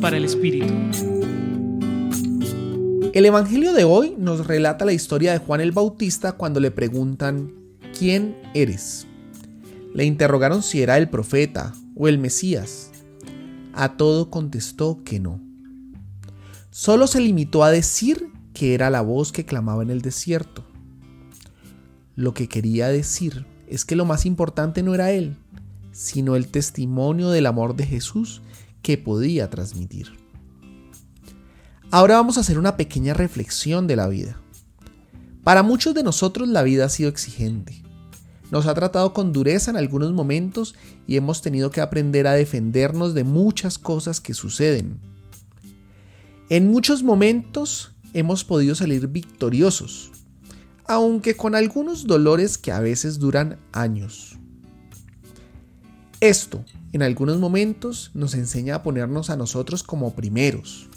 Para el Espíritu. El Evangelio de hoy nos relata la historia de Juan el Bautista cuando le preguntan, ¿quién eres? Le interrogaron si era el profeta o el Mesías. A todo contestó que no. Solo se limitó a decir que era la voz que clamaba en el desierto. Lo que quería decir es que lo más importante no era él, sino el testimonio del amor de Jesús que podía transmitir. Ahora vamos a hacer una pequeña reflexión de la vida. Para muchos de nosotros la vida ha sido exigente. Nos ha tratado con dureza en algunos momentos y hemos tenido que aprender a defendernos de muchas cosas que suceden. En muchos momentos hemos podido salir victoriosos, aunque con algunos dolores que a veces duran años. Esto, en algunos momentos, nos enseña a ponernos a nosotros como primeros,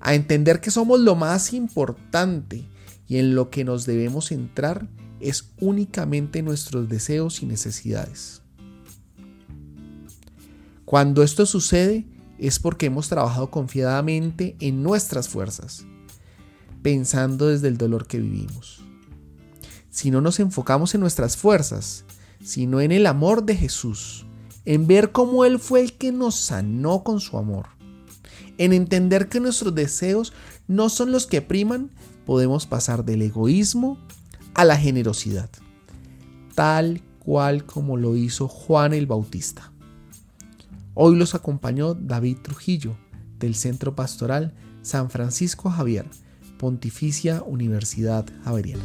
a entender que somos lo más importante y en lo que nos debemos centrar es únicamente nuestros deseos y necesidades. Cuando esto sucede es porque hemos trabajado confiadamente en nuestras fuerzas, pensando desde el dolor que vivimos. Si no nos enfocamos en nuestras fuerzas, sino en el amor de Jesús, en ver cómo Él fue el que nos sanó con su amor, en entender que nuestros deseos no son los que priman, podemos pasar del egoísmo a la generosidad, tal cual como lo hizo Juan el Bautista. Hoy los acompañó David Trujillo, del Centro Pastoral San Francisco Javier, Pontificia Universidad Javeriana.